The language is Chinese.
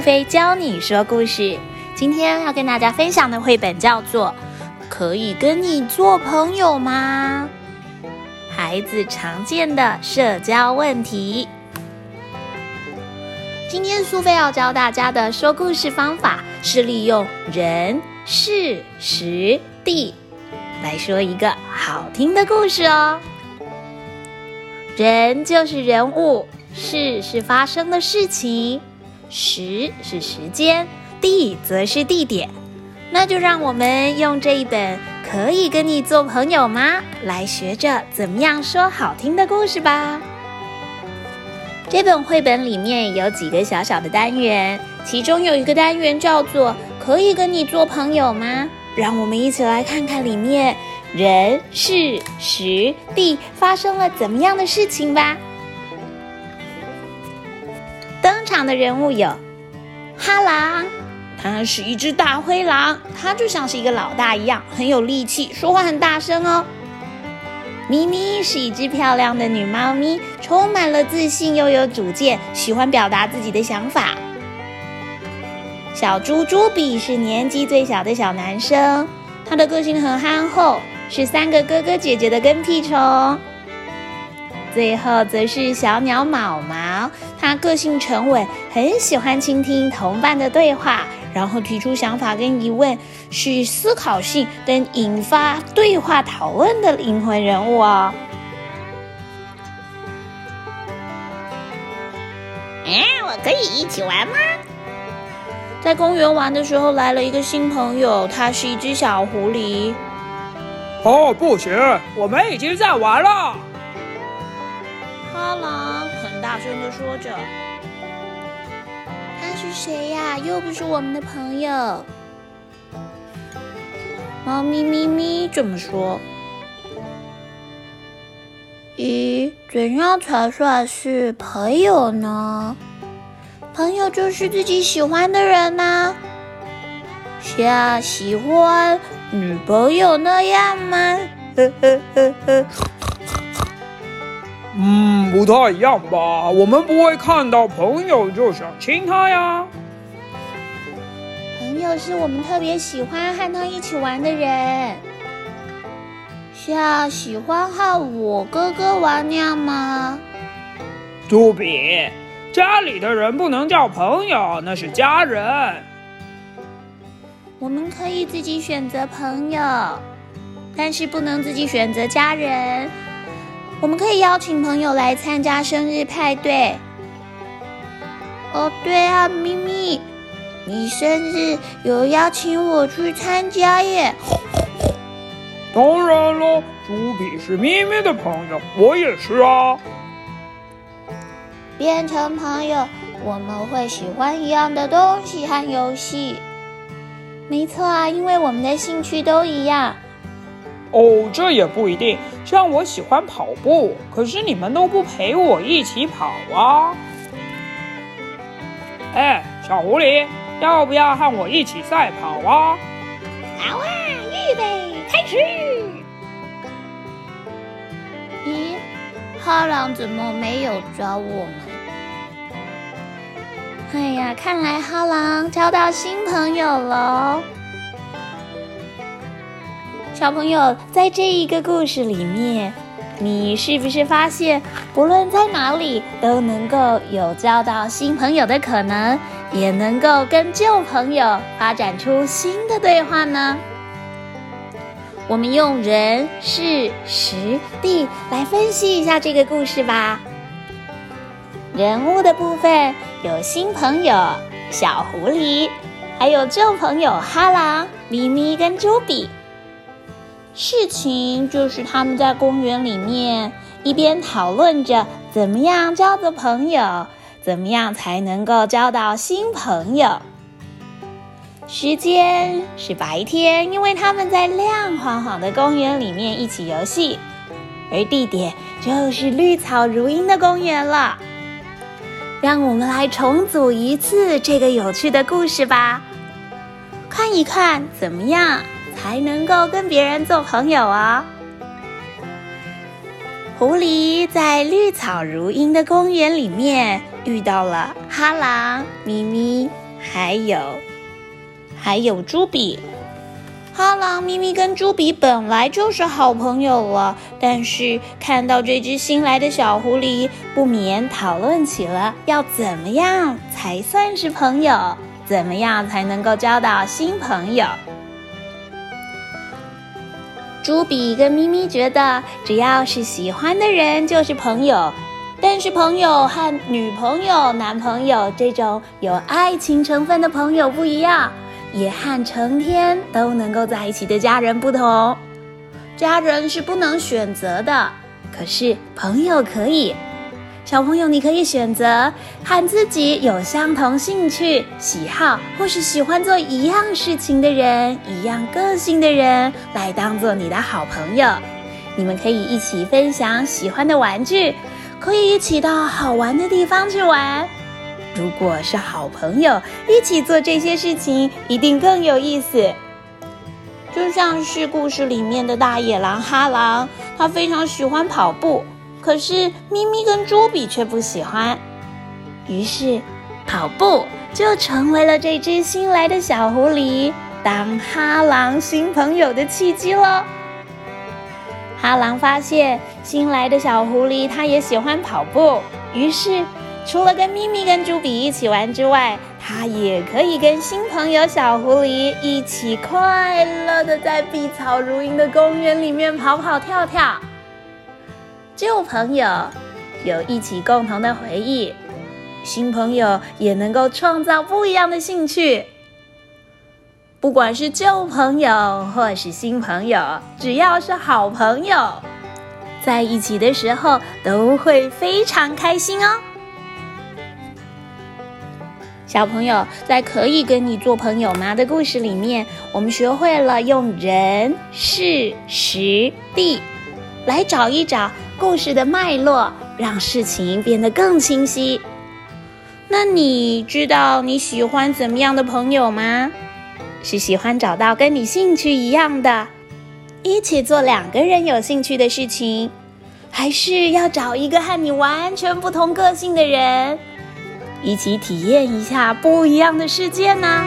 苏菲教你说故事。今天要跟大家分享的绘本叫做《可以跟你做朋友吗》？孩子常见的社交问题。今天苏菲要教大家的说故事方法是利用人、事、时、地来说一个好听的故事哦。人就是人物，事是发生的事情。时是时间，地则是地点。那就让我们用这一本《可以跟你做朋友吗》来学着怎么样说好听的故事吧。这本绘本里面有几个小小的单元，其中有一个单元叫做“可以跟你做朋友吗”。让我们一起来看看里面人、事、时、地发生了怎么样的事情吧。的人物有哈狼，它是一只大灰狼，它就像是一个老大一样，很有力气，说话很大声哦。咪咪是一只漂亮的女猫咪，充满了自信又有主见，喜欢表达自己的想法。小猪猪比是年纪最小的小男生，他的个性很憨厚，是三个哥哥姐姐的跟屁虫。最后则是小鸟毛毛，它个性沉稳，很喜欢倾听同伴的对话，然后提出想法跟疑问，是思考性跟引发对话讨论的灵魂人物哦。哎，我可以一起玩吗？在公园玩的时候，来了一个新朋友，它是一只小狐狸。哦，不行，我们已经在玩了。哈狼很大声的说着：“他是谁呀？又不是我们的朋友。”猫咪咪咪这么说：“咦，怎样才算是朋友呢？朋友就是自己喜欢的人呐，像喜欢女朋友那样吗？”呵呵呵呵。嗯，不太一样吧？我们不会看到朋友就想亲他呀。朋友是我们特别喜欢和他一起玩的人，像喜欢和我哥哥玩那样吗？杜比，家里的人不能叫朋友，那是家人。我们可以自己选择朋友，但是不能自己选择家人。我们可以邀请朋友来参加生日派对。哦，对啊，咪咪，你生日有邀请我去参加耶？当然了，朱比是咪咪的朋友，我也是啊。变成朋友，我们会喜欢一样的东西和游戏。没错啊，因为我们的兴趣都一样。哦，这也不一定。像我喜欢跑步，可是你们都不陪我一起跑啊！哎，小狐狸，要不要和我一起赛跑啊？好啊，预备，开始！咦，哈狼怎么没有抓我们？哎呀，看来哈狼交到新朋友了。小朋友，在这一个故事里面，你是不是发现，不论在哪里都能够有交到新朋友的可能，也能够跟旧朋友发展出新的对话呢？我们用人、事、时、地来分析一下这个故事吧。人物的部分有新朋友小狐狸，还有旧朋友哈狼、咪咪跟朱比。事情就是他们在公园里面一边讨论着怎么样交个朋友，怎么样才能够交到新朋友。时间是白天，因为他们在亮晃晃的公园里面一起游戏，而地点就是绿草如茵的公园了。让我们来重组一次这个有趣的故事吧，看一看怎么样。才能够跟别人做朋友啊！狐狸在绿草如茵的公园里面遇到了哈狼、咪咪，还有还有朱比。哈狼、咪咪跟朱比本来就是好朋友了，但是看到这只新来的小狐狸，不免讨论起了要怎么样才算是朋友，怎么样才能够交到新朋友。朱比跟咪咪觉得，只要是喜欢的人就是朋友，但是朋友和女朋友、男朋友这种有爱情成分的朋友不一样。也和成天都能够在一起的家人不同，家人是不能选择的，可是朋友可以。小朋友，你可以选择和自己有相同兴趣、喜好，或是喜欢做一样事情的人、一样个性的人来当做你的好朋友。你们可以一起分享喜欢的玩具，可以一起到好玩的地方去玩。如果是好朋友，一起做这些事情一定更有意思。就像是故事里面的大野狼哈狼，他非常喜欢跑步，可是咪咪跟朱比却不喜欢。于是，跑步就成为了这只新来的小狐狸当哈狼新朋友的契机喽。哈狼发现新来的小狐狸他也喜欢跑步，于是。除了跟咪咪、跟朱比一起玩之外，它也可以跟新朋友小狐狸一起快乐的在碧草如茵的公园里面跑跑跳跳。旧朋友有一起共同的回忆，新朋友也能够创造不一样的兴趣。不管是旧朋友或是新朋友，只要是好朋友，在一起的时候都会非常开心哦。小朋友在《可以跟你做朋友吗》的故事里面，我们学会了用人、事、时、地来找一找故事的脉络，让事情变得更清晰。那你知道你喜欢怎么样的朋友吗？是喜欢找到跟你兴趣一样的，一起做两个人有兴趣的事情，还是要找一个和你完全不同个性的人？一起体验一下不一样的世界呢？